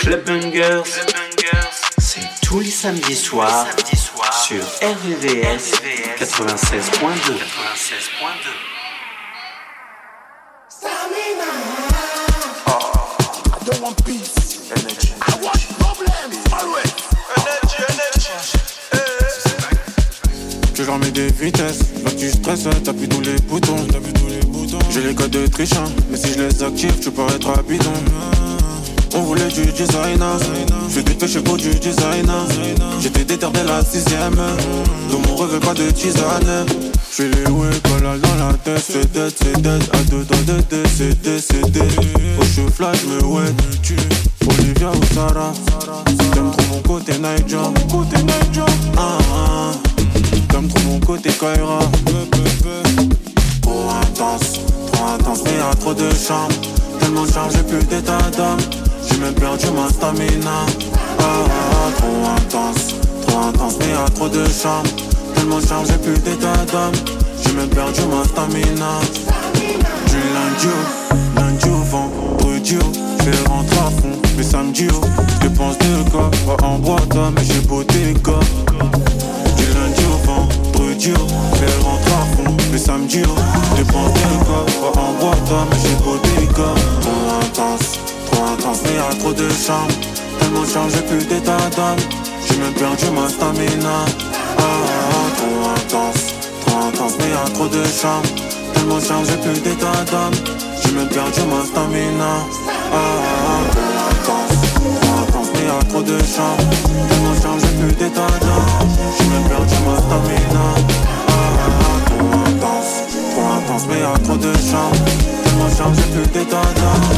Club Bungers, c'est tous les samedis soirs sur RVVS 96.2. Je remets des vitesses, là tu stresses, t'appuies tous les boutons, tous les boutons. J'ai les codes de trichant, mais si je les active, tu peux être à bidon. On voulait du designer, je des chez pour du designer. J'étais déter la sixième, dans mon rêve pas de tisane. J'suis les ouais, collal dans la tête, c'est dead, c'est dead, à deux doigts de décédé, c'est dead. Au cheveux flash, me ouais, Olivia ou Sarah, t'aimes trop mon côté Niger, côté ah ah. T'aimes trop mon côté Kaira, trop intense, trop intense, mais y'a trop de charme. Tellement chargé, plus d'état d'âme. J'ai même perdu ma stamina. Ah, ah, ah, trop intense, trop intense, mais y'a trop de charme. Tellement chargé, plus d'état d'âme. J'ai même perdu ma stamina. Du lundi au, lundi au vendredi au, j'fais rentrer à fond. Mais samedi au, j'dépense deux gars. Pas en boîte, mais j'ai beauté gars. Du lundi au vendredi au, j'fais rentrer à fond. Mais samedi au, j'dépense deux gars. Pas en boîte, mais j'ai beauté gars. Trop intense, mais y'a trop de. Tellement chargé, plus d'état d'âme. J'ai perdu ma stamina. Trop intense, trop intense, mais y'a trop de charme. Tellement chargé, plus d'état d'âme. J'ai même perdu ma stamina. Ah, ah, ah, trop intense, trop de charme. Tellement chargé, plus d'état d'âme. J'ai même perdu ma stamina. Trop intense, trop intense, mais y'a trop de charme. Tellement chargé, plus d'état d'âme.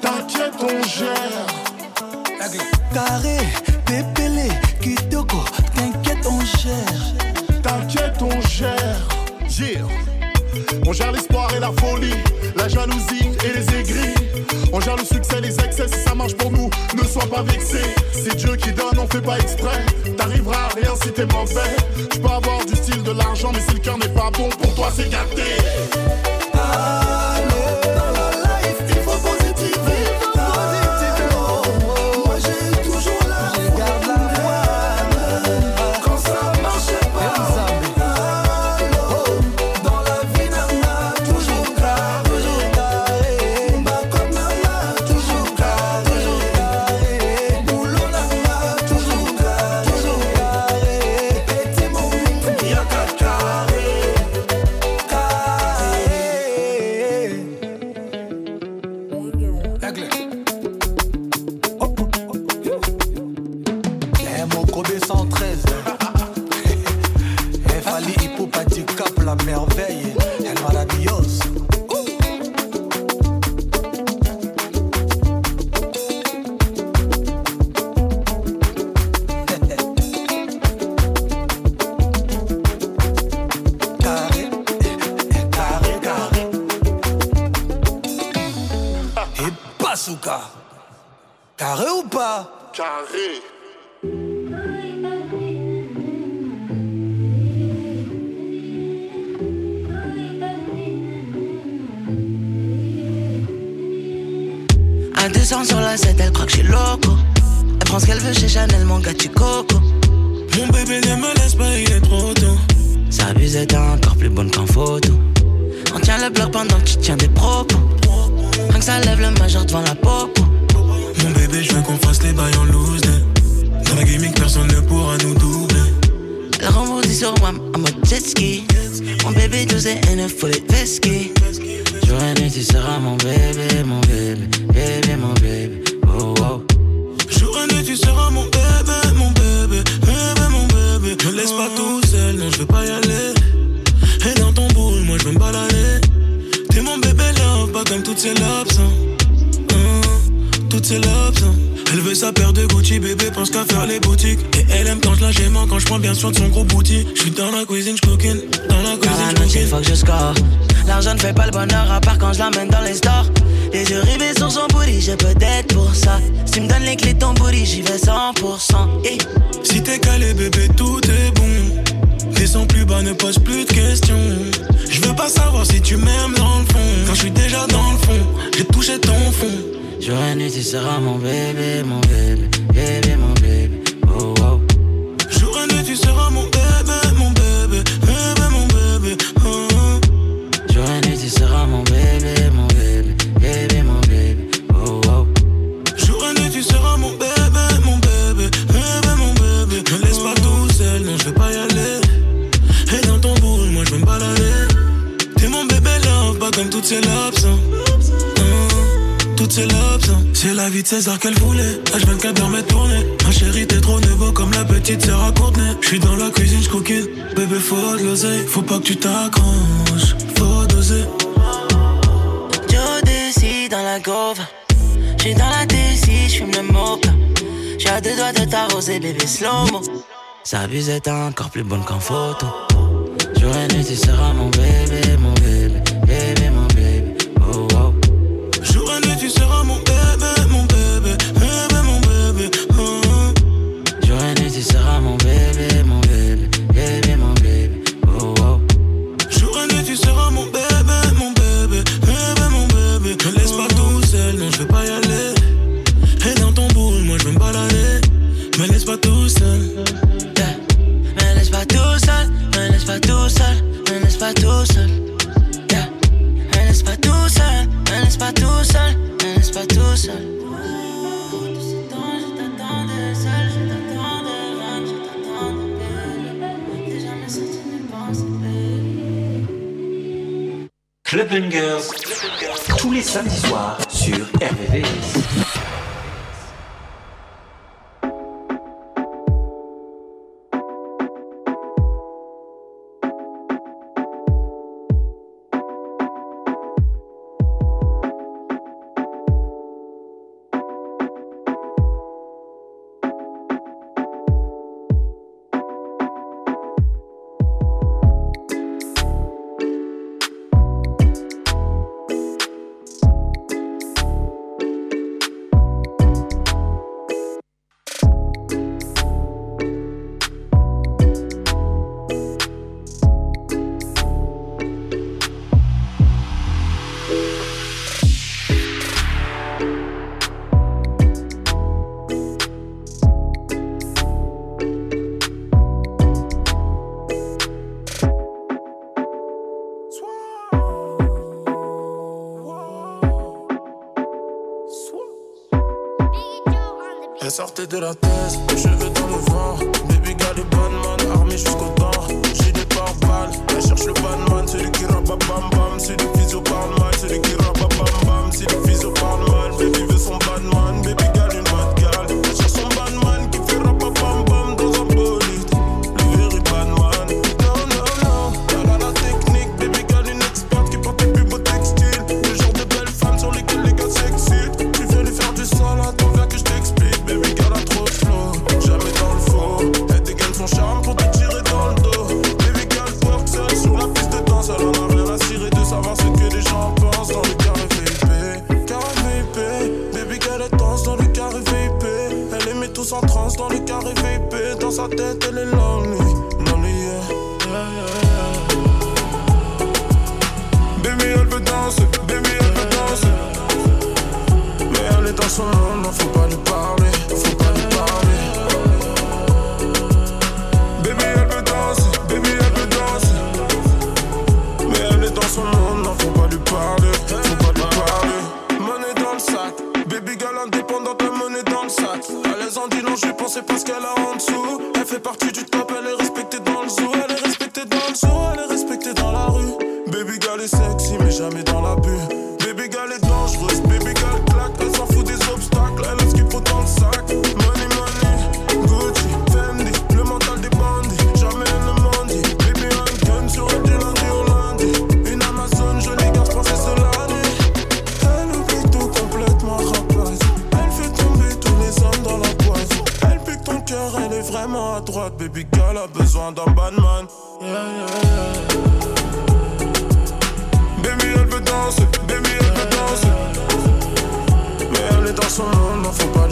t'inquiète, on gère. Taré, Pépélé, Kitoko, t'inquiète, on gère. T'inquiète, on gère. On gère l'espoir et la folie, la jalousie et les aigris. On gère le succès, les excès, si ça marche pour nous, ne sois pas vexé. C'est Dieu qui donne, on fait pas exprès. T'arriveras à rien si t'es mauvais. Tu peux avoir du style, de l'argent, mais si le cœur n'est pas bon, pour toi c'est gâté. Ah. Elle descend sur la 7, elle croit que je suis loco. Elle prend ce qu'elle veut chez Chanel, mon gars, tu coco. Mon bébé ne me laisse pas, il est trop tôt. Sa bise est encore plus bonne qu'en photo. On tient le bloc pendant que tu tiens des propos. Rien que ça lève le majeur devant la popo. Mon bébé, je veux qu'on fasse les bails en loose. Dans la gimmick, personne ne pourra nous doubler. Elle rembourse sur moi en mode jet ski. Mon bébé, 12 et 9, faut les. J'aurais nuit tu seras mon bébé, mon bébé, bébé, mon bébé. Oh, oh. J'aurais dit tu seras mon bébé, mon bébé, bébé, mon bébé. Me laisse pas tout seul, non, je veux pas y aller. Et dans ton boule, moi je veux me balader. T'es mon bébé love, pas comme toutes ces lobes, hein. hein toutes ces lobes, hein. Elle veut sa paire de Gucci, bébé pense qu'à faire les boutiques. Et elle aime quand je la quand je prends bien soin de son gros bouti. Je suis dans la cuisine, je coquine, dans la cuisine, je que je score. L'argent ne fait pas le bonheur à part quand je l'amène dans les stores. Les yeux rivés sur son booty, j'ai peut-être pour ça. Si tu me donnes les clés de ton booty, j'y vais 100%. Et... Si t'es calé, bébé, tout est bon. Descends plus bas, ne pose plus de questions. Je veux pas savoir si tu m'aimes dans le fond. Quand je suis déjà dans le fond, j'ai touché ton fond. J'aurais nécessairement mon bébé, mon bébé, bébé, mon bébé. la vie de César qu'elle voulait. H24 dans mes tournées. Ma chérie, t'es trop nouveau comme la petite sœur Courtenay. J'suis dans la cuisine, j'coquine. Bébé, faut de. Faut pas que tu t'accroches. Faut doser. Jodeci dans la gove. J'suis dans la je j'fume le mocha. J'ai à deux doigts de t'arroser, bébé, slow-mo. Sa bise est encore plus bonne qu'en photo. Jour et nuit, tu seras mon bébé, mon bébé. Tous les samedis soirs sur RVVS. sortez de la thèse, cheveux dans le vent. Baby got bonne man, armé jusqu'au dents. J'ai des pare-balles, elle cherche le banman, celui qui rabat bam bam, celui qui se parle mal, celui qui elle est respectée dans le zoo, elle est respectée dans le zoo, elle est respectée dans la rue. Baby girl est sexy, mais jamais dans la bulle. baby girl a besoin d'un badman. Yeah, yeah, yeah. Baby, elle veut danser, baby, elle veut danser. Mais elle est dans son monde, non faut pas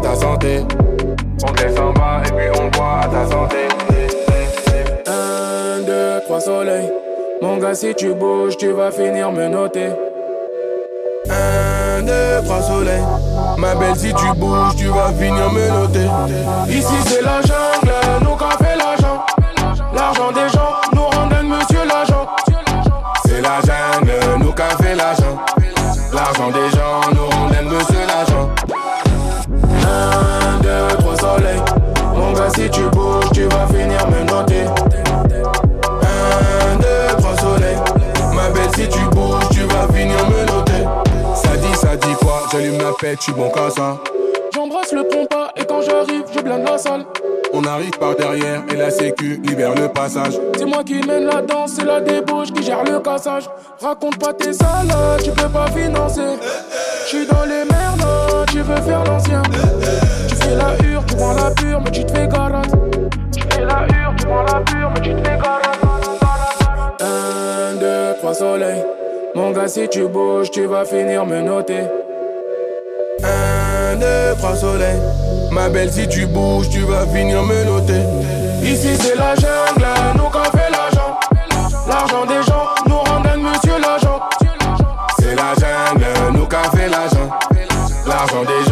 ta santé. On descend bas et puis on boit à ta santé. Un, deux, trois soleils. Mon gars, si tu bouges, tu vas finir me noter. Un, deux, trois soleils. Ma belle, si tu bouges, tu vas finir me noter. Ici, c'est la jungle, nous qu'a fait l'argent. L'argent des gens nous rendent monsieur l'agent. C'est la jungle, nous qu'a fait l'argent. L'argent des gens nous l'agent. Un, deux, trois soleils. Mon gars, si tu bouges, tu vas finir me noter. Un, deux, trois soleils. Ma belle, si tu bouges, tu vas finir me noter. Ça dit, ça dit quoi? J'allume la pète, tu bon qu'à ça. J'embrasse le pompa et quand j'arrive, je blinde la salle. On arrive par derrière et la sécu libère le passage. C'est moi qui mène la danse, c'est la débauche qui gère le cassage. Raconte pas tes salades, tu peux pas financer. J'suis dans les merdes, tu veux faire l'ancien. Fais la hure, tu prends la pure, mais tu te fais garage. Tu fais la hure, tu prends la pure, mais tu te fais. Un, deux, trois soleils. Mon gars, si tu bouges, tu vas finir me noter. Un, deux, trois soleils. Ma belle, si tu bouges, tu vas finir me noter. Ici, c'est la jungle, nous qu'a fait l'argent. L'argent des gens nous rendent monsieur l'agent. C'est la jungle, nous qu'a fait l'argent. L'argent des gens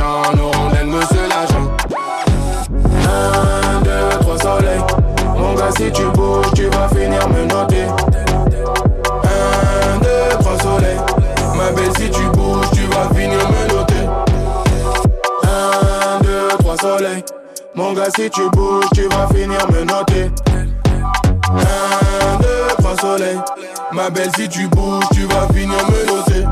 Mon gars, si tu bouges, tu vas finir me noter. Un, deux, trois soleils. Ma belle, si tu bouges, tu vas finir me noter. Un, deux, trois soleils. Mon gars, si tu bouges, tu vas finir me noter. Un, deux, trois soleils. Ma belle, si tu bouges, tu vas finir me noter.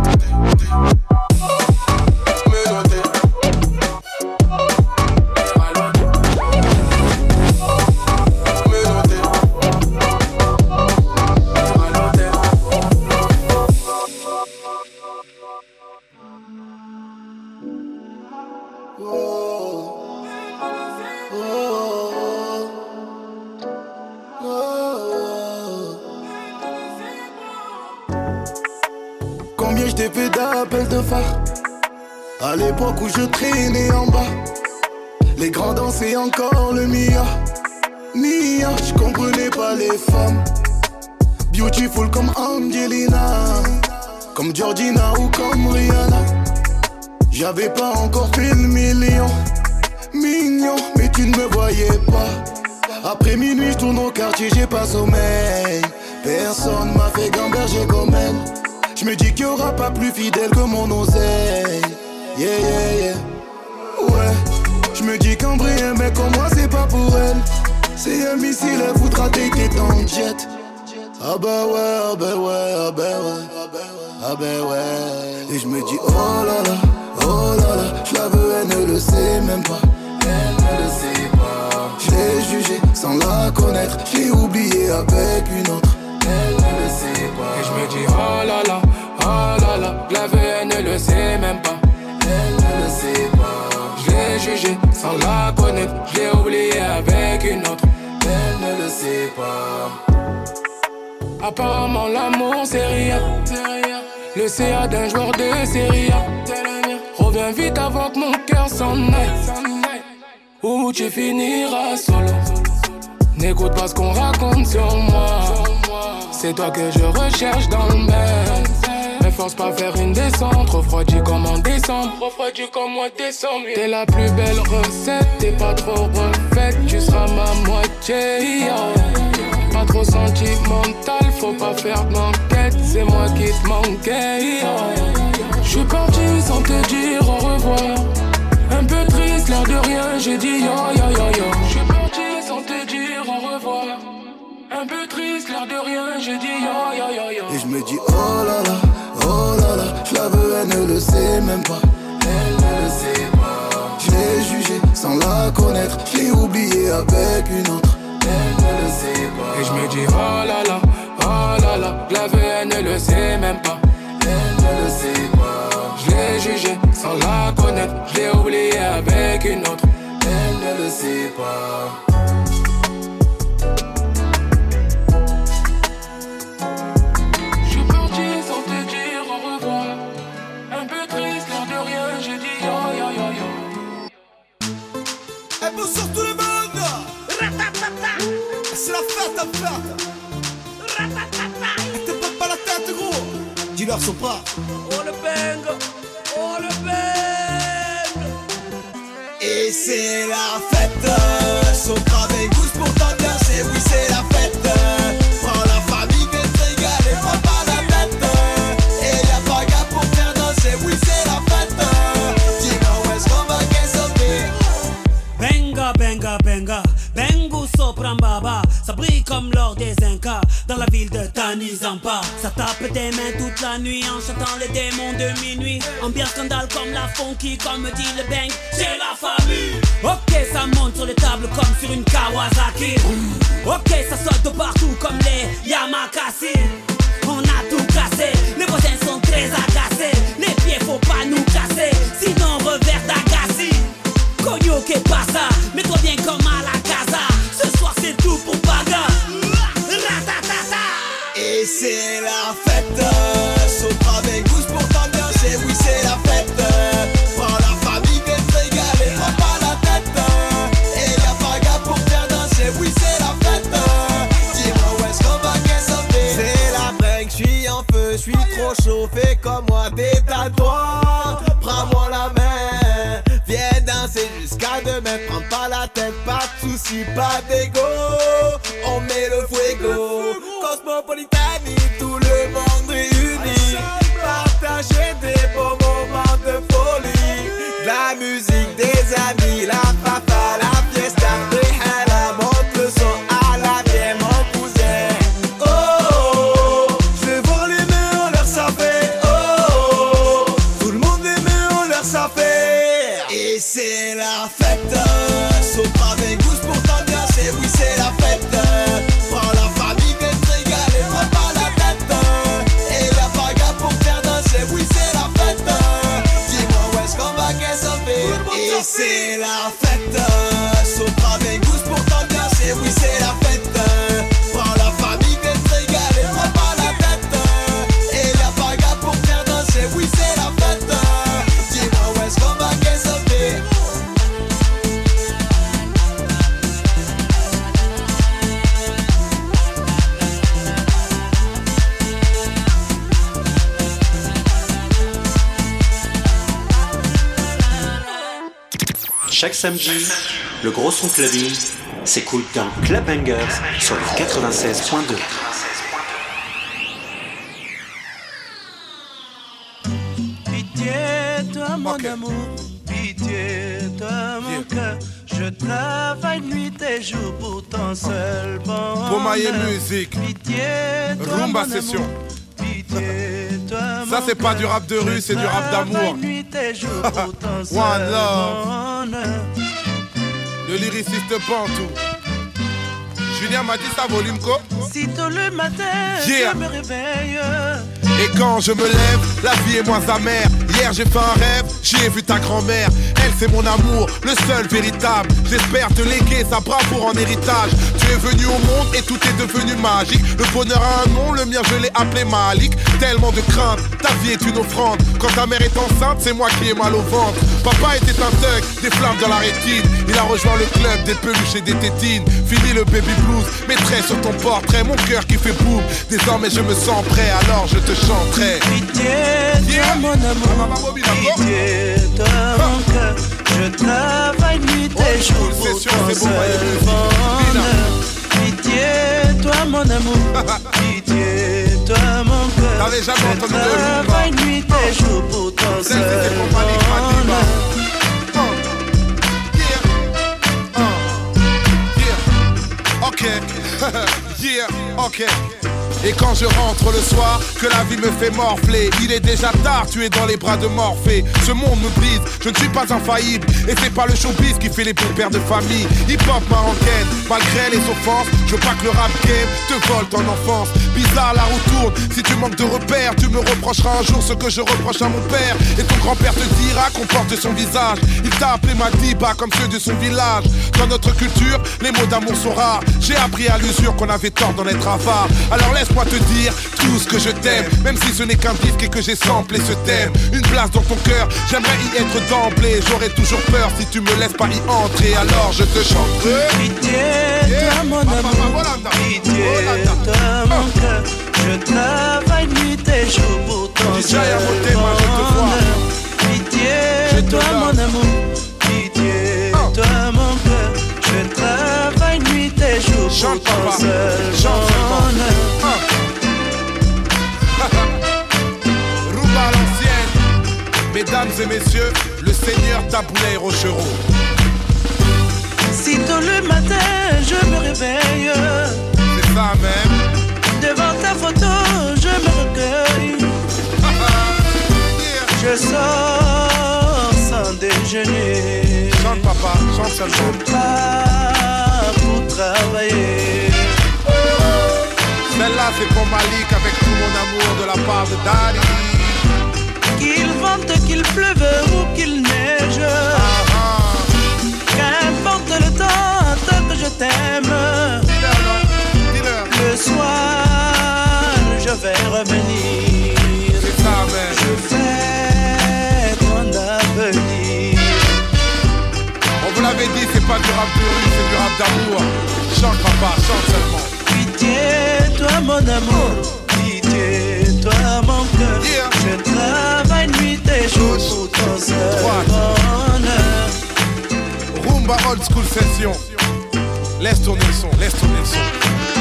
À l'époque où je traînais en bas Les grands dansaient encore le Mia Mia, je comprenais pas les femmes. Beautiful comme Angelina Comme Georgina ou comme Rihanna. J'avais pas encore fait le million Mignon, mais tu ne me voyais pas. Après minuit, je tourne au quartier, j'ai pas sommeil. Personne m'a fait gamberger comme elle. Je me dis qu'il y aura pas plus fidèle que mon oseille. Yeah, yeah, yeah. Ouais, je me dis qu'en vrai, un mec comme moi, c'est pas pour elle. C'est un missile, elle voudra tes en jet. Ah bah ouais, ah bah ouais, ah bah ouais. Ah bah ouais. Et je me dis, oh là là, oh là là. Je la veux, elle ne le sait même pas. Elle ne le sait pas. Je l'ai jugée sans la connaître. Je l'ai oublié avec une autre. Elle ne le sait pas. Et je me dis, oh là là, oh là là. La veux, ne le sait même pas. Je l'ai jugée sans la connaître. Je l'ai oublié avec une autre. Elle ne le sait pas. Apparemment, l'amour, c'est rien. Le CA d'un joueur de série A. Reviens vite avant que mon cœur s'en aille. Ou tu finiras solo. N'écoute pas ce qu'on raconte sur moi. C'est toi que je recherche dans le bain. Ne force pas faire une descente, refroidi comme en décembre. Refroidi comme moi décembre. T'es la plus belle recette, t'es pas trop refaite, tu seras ma moitié. Pas trop sentimental, faut pas faire d'enquête, c'est moi qui te manquais. Je suis parti sans te dire au revoir. Un peu triste, l'air de rien, j'ai dit yo yo yo yo. Je suis parti sans te dire au revoir. Un peu triste, l'air de rien, j'ai dit yo yo yo yo. Et je me dis oh là là, Oh là là, je la veux, elle ne le sait même pas. Elle ne le sait pas. Je l'ai jugée sans la connaître, je l'ai oubliée avec une autre. Elle ne le sait pas. Et je me dis oh là là, oh là là, je la veux, elle ne le sait même pas. Elle ne le sait pas. Je l'ai jugée sans la connaître, je l'ai oubliée avec une autre. Elle ne le sait pas. ratafata Et te tape pas la tête gros. Dis-leur son pas. Oh le bang. Oh le bang. Et c'est la fête. Son travail gousse pour ta bien c'est oui chantant les démons de minuit. Ambiance scandale comme la funky Comme me dit le bang, c'est la famille. Ok, ça monte sur les tables comme sur une Kawasaki. Ok, ça saute de partout comme les Yamakasi. On a tout cassé, les voisins sont très agacés. Les pieds faut pas nous casser. Sinon revers d'Agassi. Cogno que pasa, mets-toi bien comme à la Prends-moi la main, viens danser jusqu'à demain, prends pas la tête, pas de soucis, pas d'ego. On met le fuego, Cosmopolitanie, Chaque samedi, le gros son clubbing s'écoute dans Club Bangers sur le 96.2. Pitié, toi mon amour, pitié, toi mon cœur. Je travaille nuit et jour pour ton seul bonheur. Pomaye Music. Pitié, toi Rumba mon Session. amour, Pitié, Ça, c'est pas du rap de rue, c'est du rap d'amour. One love. Le lyriciste Pantou. Julien m'a dit ça, volume co. Si tôt le matin, Yeah. je me réveille. Quand je me lève, la vie est moins amère. Hier j'ai fait un rêve, j'y ai vu ta grand-mère. Elle c'est mon amour, le seul véritable. J'espère te léguer sa bravoure en héritage. Tu es venu au monde et tout est devenu magique. Le bonheur a un nom, le mien je l'ai appelé Malik. Tellement de crainte, ta vie est une offrande. Quand ta mère est enceinte, c'est moi qui ai mal au ventre. Papa était un thug, des flammes dans la rétine. Il a rejoint le club des peluches et des tétines. Fini le baby blues, mettrai sur ton portrait mon cœur qui fait boum. Désormais je me sens prêt, alors je te Pitié, mon amour, pitié, toi mon cœur. Je travaille nuit et jour pour ton seul bonheur. Pitié, toi mon amour, pitié, toi mon cœur. Je travaille nuit et jour pour ton seul bonheur. Yeah, ok. Et quand je rentre le soir, que la vie me fait morfler, il est déjà tard, tu es dans les bras de Morphée. Ce monde me brise, je ne suis pas infaillible. Et c'est pas le showbiz qui fait les bons pères de famille. Hip-hop marocaine, malgré les offenses, je veux pas que le rap game te vole ton enfance. Bizarre, la roue tourne, si tu manques de repères, tu me reprocheras un jour ce que je reproche à mon père. Et ton grand-père te dira qu'on porte son visage. Il t'a appelé Madiba comme ceux de son village. Dans notre culture, les mots d'amour sont rares. J'ai appris à l'usure qu'on avait tort d'en être avare. Alors Laisse-moi te dire tout ce que je t'aime, même si ce n'est qu'un disque et que j'ai samplé ce thème. Une place dans ton cœur, j'aimerais y être d'emblée. J'aurais toujours peur si tu me laisses pas y entrer, alors je te chante. Pitié, toi mon amour, pitié, toi mon ah. cœur. Je travaille nuit et jour pour ton seul hein, bonheur. Pitié, toi mon amour, pitié, ah. toi mon cœur. Je travaille chante papa, chante papa. Rouba l'ancienne, mesdames et messieurs, le seigneur Taboulet Rochereau. Si tôt le matin je me réveille, c'est ça même. Devant ta photo je me recueille. Je sors sans déjeuner. Chante papa, chante seulement pour travailler. Celle-là, c'est pour Malik avec tout mon amour de la part de Daddy. Qu'il vente, qu'il pleuve ou qu'il neige. Ah, ah. Qu'importe le temps, tant que je t'aime. Le soir, je vais revenir. pas du rap de rue, c'est du rap d'amour. Chante papa, chante seulement. Pitié, toi mon amour. Pitié, toi mon cœur. Yeah. Je travaille nuit et jour pour ton seul bonheur. Rumba old school session. Laisse tourner le son, laisse tourner le son.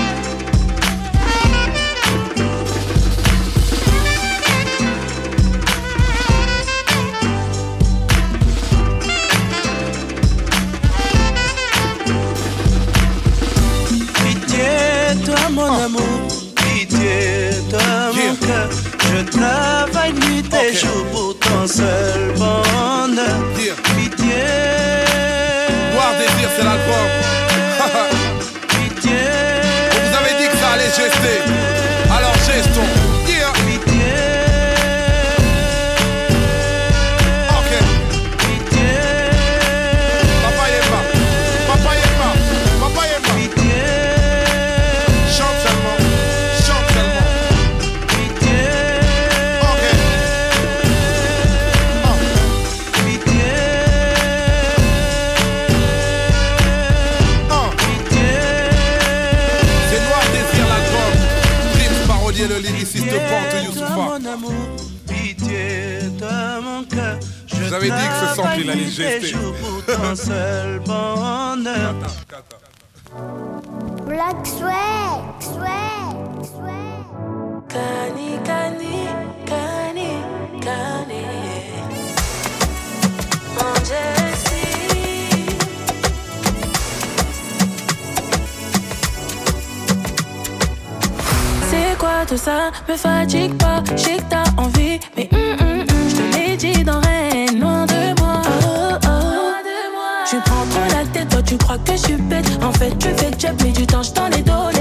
Je travaille nuit et jour pour ton seul bonheur. Dire. Pitié. Voir désir, c'est l'album. Pitié. On vous avait dit que ça allait gester. Allez, des jours pour ton seul bonheur? Black Sweat, Sweat, Sweat. Cani, cani, cani, cani. C'est quoi tout ça? Me fatigue pas. Je sais que t'as envie, mais que je suis bête. En fait, tu fais job, mais du temps, je t'en ai dos.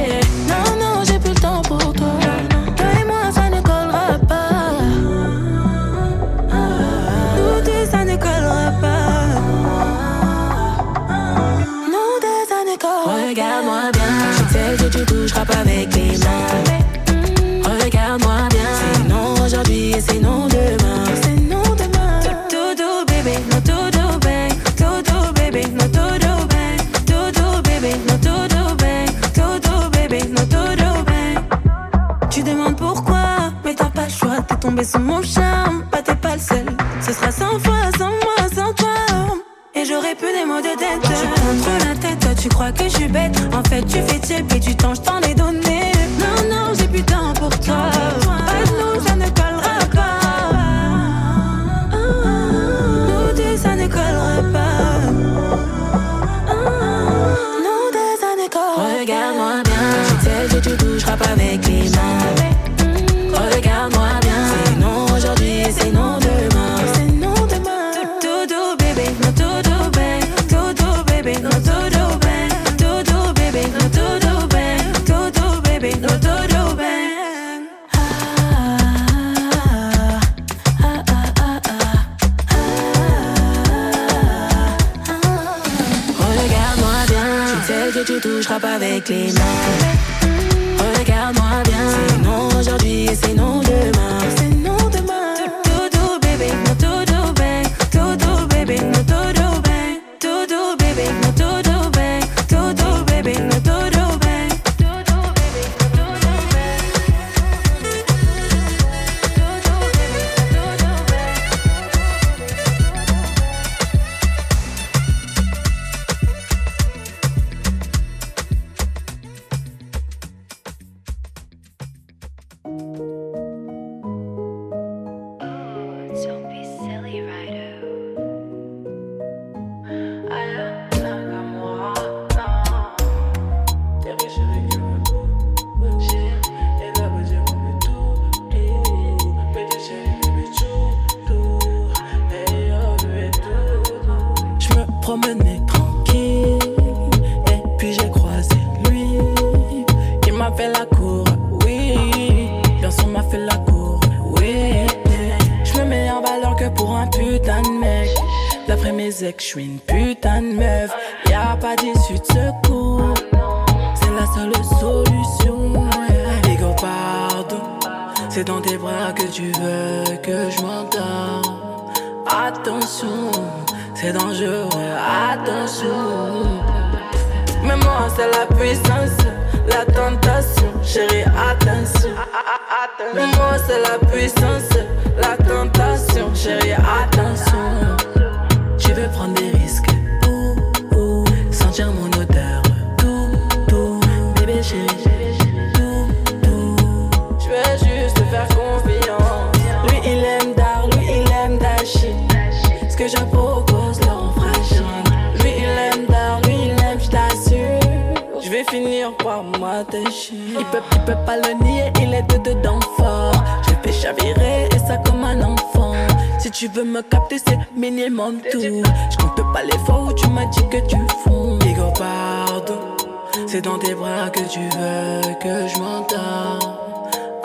D'issue de secours. C'est la seule solution. Ego, pardon. C'est dans tes bras que tu veux que je m'endors. Attention, c'est dangereux, attention. Mais moi, c'est la puissance, la tentation. Chérie, attention. Mais moi, c'est la puissance, la tentation. Chérie, attention. Je veux prendre des risques? Tout. Je veux juste te faire confiance. Lui, il aime Dar, lui, il aime Dashi. Ce que je propose, leur fragile. Lui, il aime Dar, lui, il aime, je t'assure. Je vais finir par m'attacher. Il peut, il peut pas le nier, il est de dedans fort. Je le fais chavirer et ça comme un enfant. Si tu veux me capter, c'est minimum tout. Je compte pas les fois où tu m'as dit que tu fonds. Ego, pardon. C'est dans tes bras que tu veux que je m'entende.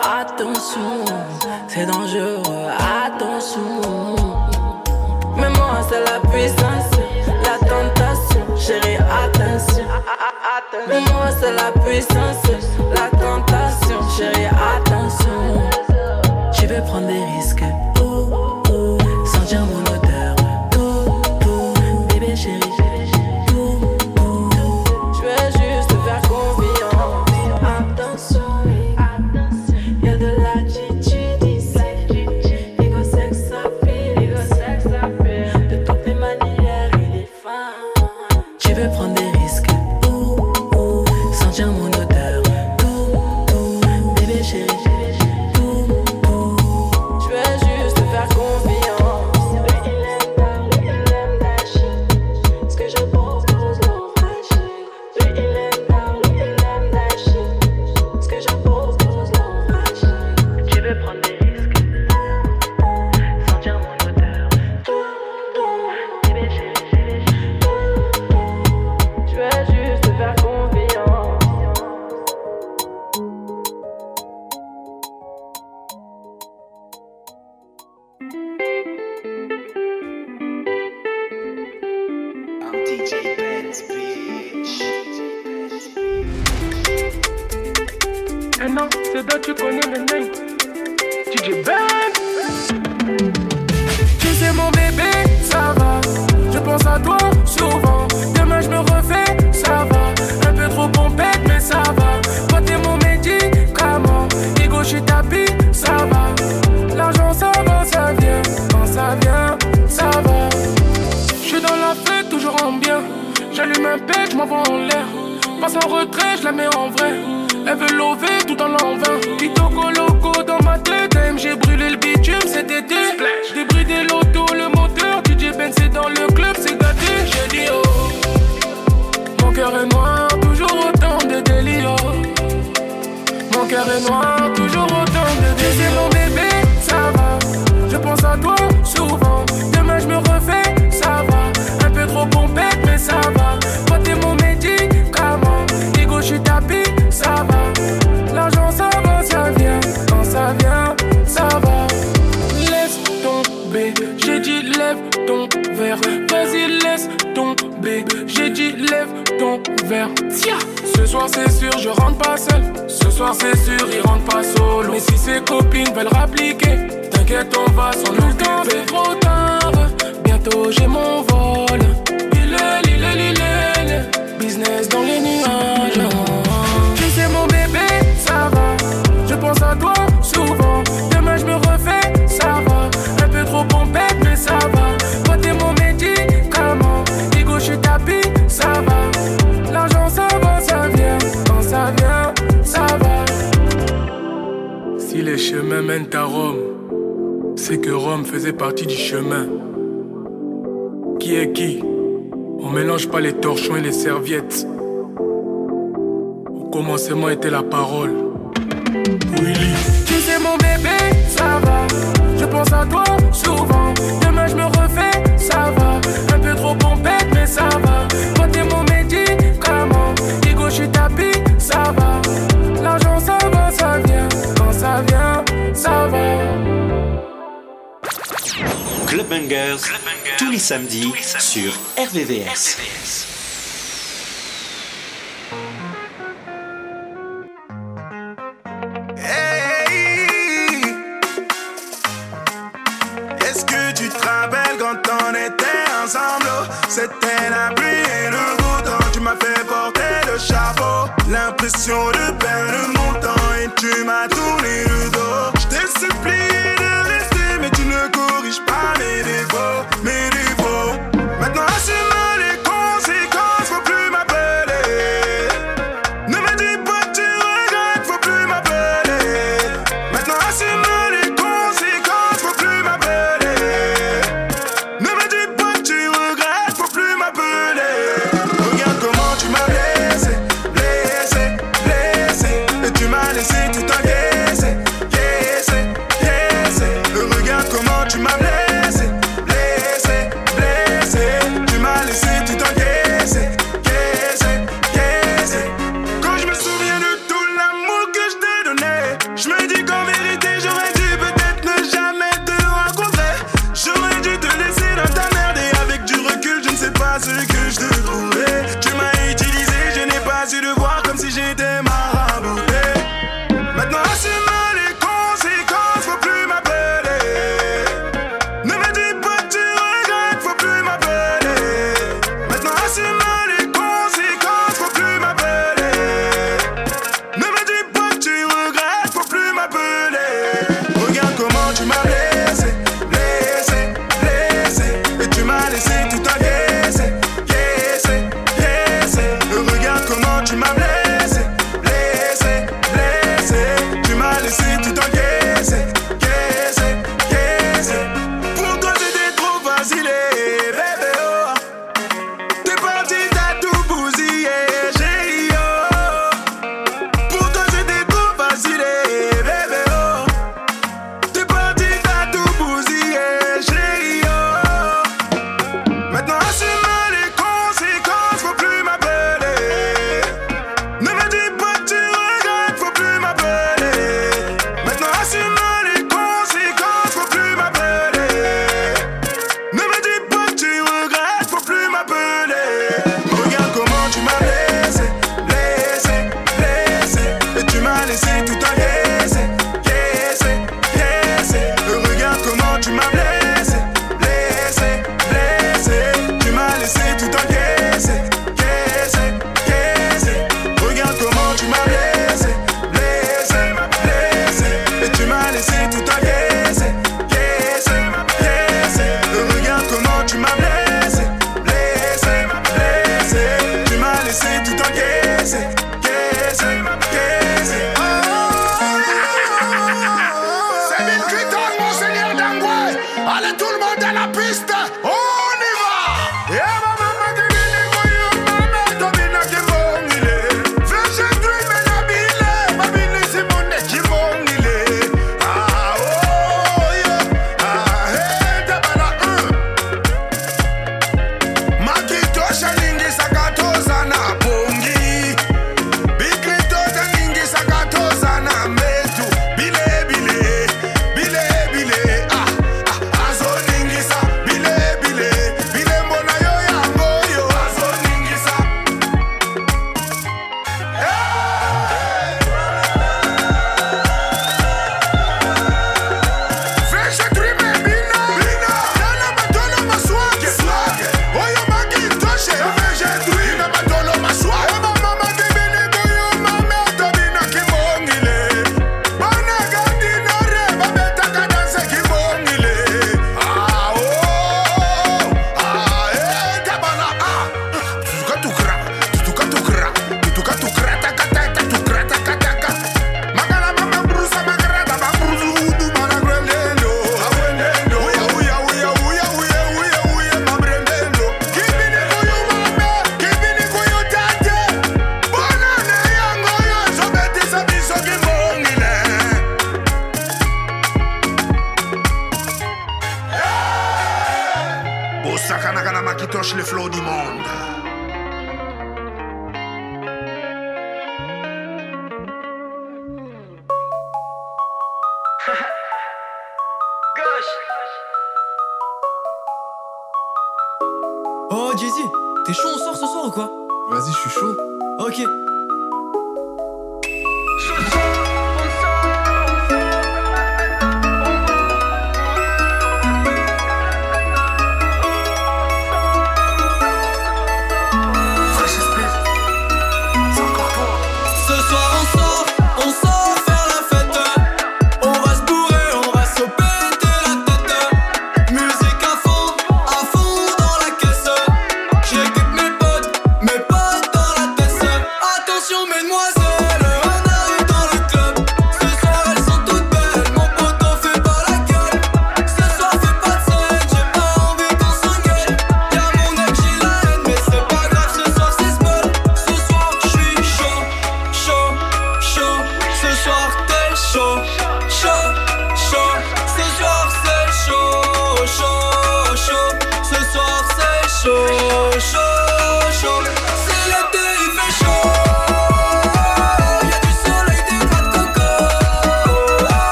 Attention, c'est dangereux, attention. Mais moi, c'est la puissance, la tentation. Chérie, attention. Mais moi, c'est la puissance, la tentation. Chérie, attention. Je veux prendre des risques. don't copines veulent rappliquer, t'inquiète, on va s'en partie du chemin. Qui est qui? On mélange pas les torchons et les serviettes. Au commencement était la parole. Tu sais mon bébé, ça va. Je pense à toi souvent. Demain je me refais, ça va. Un peu trop pompette, mais ça Club Bangers, tous les samedis sur RVVS. Hey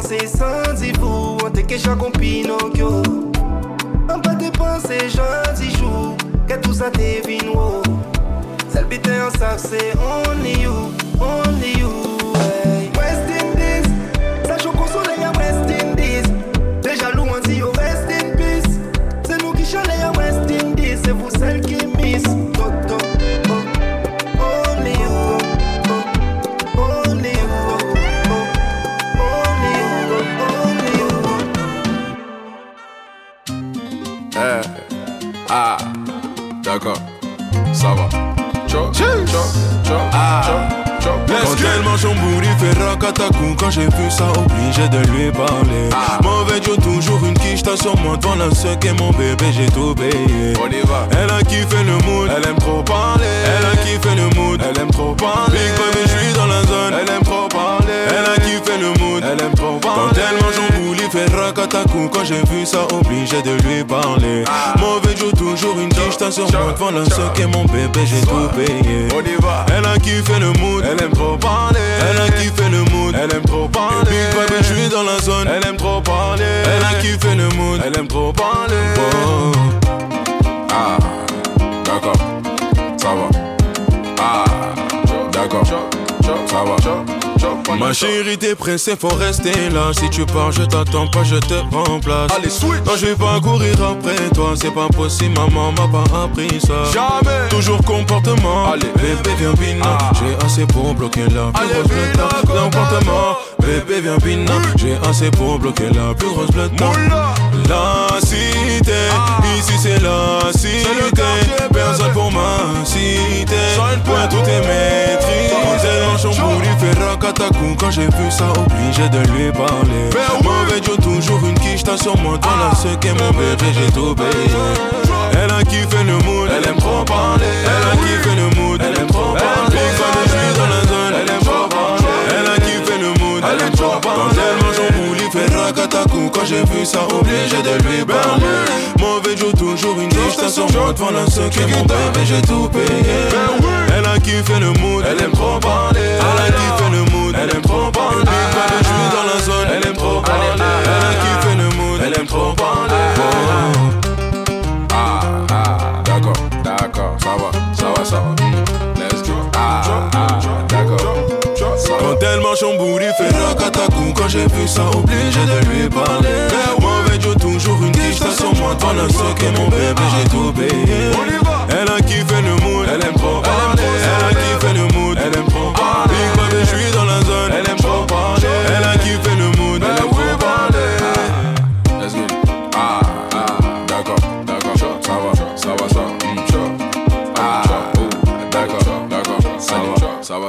pensées sans vous On te queixa com Pinocchio On pas te penser gentil jour Que tout ça t'est vino Celle bite only you, only you. Ah. Quand elle mange son bourri, fait Quand j'ai vu ça, obligé de lui parler. Mauvais Joe, toujours une quiche, t'as sur moi Devant la seule et mon bébé, j'ai tout payé. On y va. Elle a kiffé le mood, elle aime trop parler. Elle a kiffé le mood, elle aime trop parler. Big baby, je suis dans la zone, elle aime trop parler. Elle a kiffé le mood, elle aime trop parler Quand elle mange fait racatacou Quand j'ai vu ça, obligé de lui parler Mauvais Joe, toujours une quiche, t'as sur moi Devant la seule et mon bébé, j'ai tout payé On y va. Elle a kiffé le mood, elle aime trop parler. Elle a kiffé le mood, elle aime trop parler. Big baby, je suis dans la zone, elle aime trop parler. Elle a kiffé le mood, elle aime trop parler. Ah, d'accord, ça va. Ah, d'accord, ça va. Ma chérie, t'es pressée, faut rester là. Si tu pars, je t'attends pas, je te remplace. Allez, switch. Non, je vais pas courir après toi, c'est pas possible, maman m'a pas appris ça. Jamais. Toujours comportement. Allez. bébé, viens bina. Ah. J'ai assez pour bloquer la plus Allez, grosse coca. Comportement. Bébé, viens bina. J'ai assez pour bloquer la plus grosse. La cité, ici c'est la cité. Ah. Personne pour m'inciter. Sans une Point, tout est maîtrisé. Quand chambouli fait racatacou. Quand j'ai vu ça, obligé de lui parler. Mauvais Joe, toujours une quiche, t'as sur moi. Dans la ce qu'est mon bébé, j'ai tout payé. Elle a kiffé le mood, elle aime trop parler. Elle a kiffé le mood, elle aime trop parler. Baby, je suis dans la zone, elle aime elle. Quand elle mange son bouli, fait racatacou. Quand j'ai vu ça, obligé de lui parler. Mauvais Joe, toujours une. Devant la bébé, j'ai tout payé. Elle a kiffé le mood, elle aime trop parler. Elle a kiffé le mood, elle aime trop parler. Je suis dans la zone, elle aime trop parler. Elle a kiffé le mood, elle aime trop parler. Oh. Ah, ah, d'accord, d'accord, ça va, ça va, ça va. Quand elle mange son bourri, fait racatacou Quand j'ai vu ça, obligé de lui parler. Mauvais Joe, toujours une quiche, t'as sur moi Dans la soque et mon bébé, j'ai tout payé. Elle a kiffé le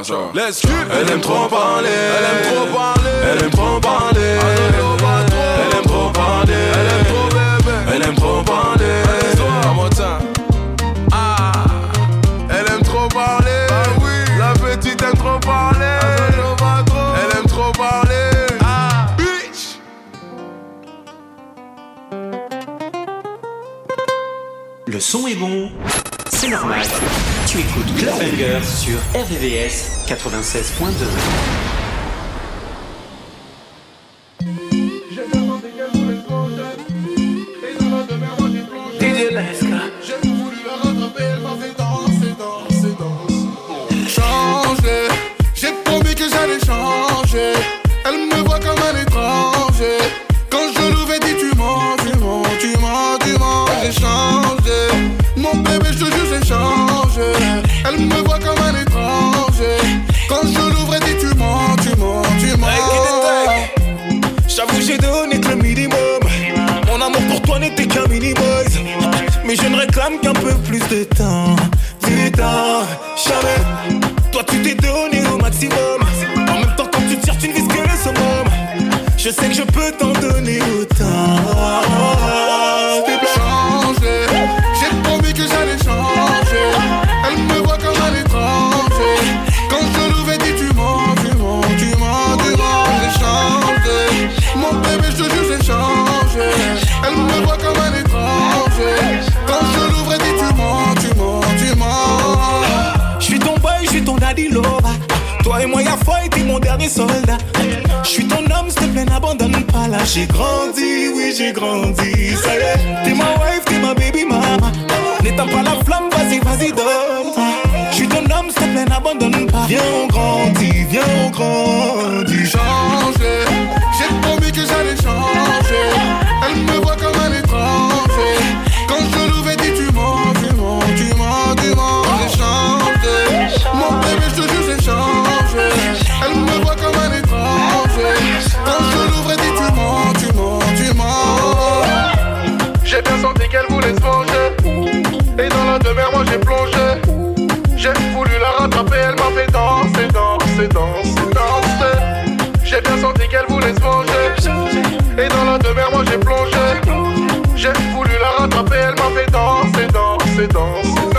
ça. Let's go. Elle aime trop parler, elle aime trop parler, elle aime trop parler, elle aime trop parler, elle aime trop bébé, elle aime trop parler. Time. Ah, elle aime trop parler. La petite aime trop parler. Elle aime trop parler. Ah, bitch. Le son est bon, c'est normal. Tu écoutes Clubbanger sur RVVS 96.2. soldat. Je suis ton homme, s'il te plaît, n'abandonne pas là. J'ai grandi, oui, j'ai grandi. Ça y est, t'es ma wife, t'es ma baby mama. N'éteins pas la flamme, vas-y, vas-y, donne. Je suis ton homme, s'il te plaît, n'abandonne pas. Viens, on grandit, viens, on grandit. Changer. J'ai voulu la rattraper, elle m'a fait danser, danser, danser.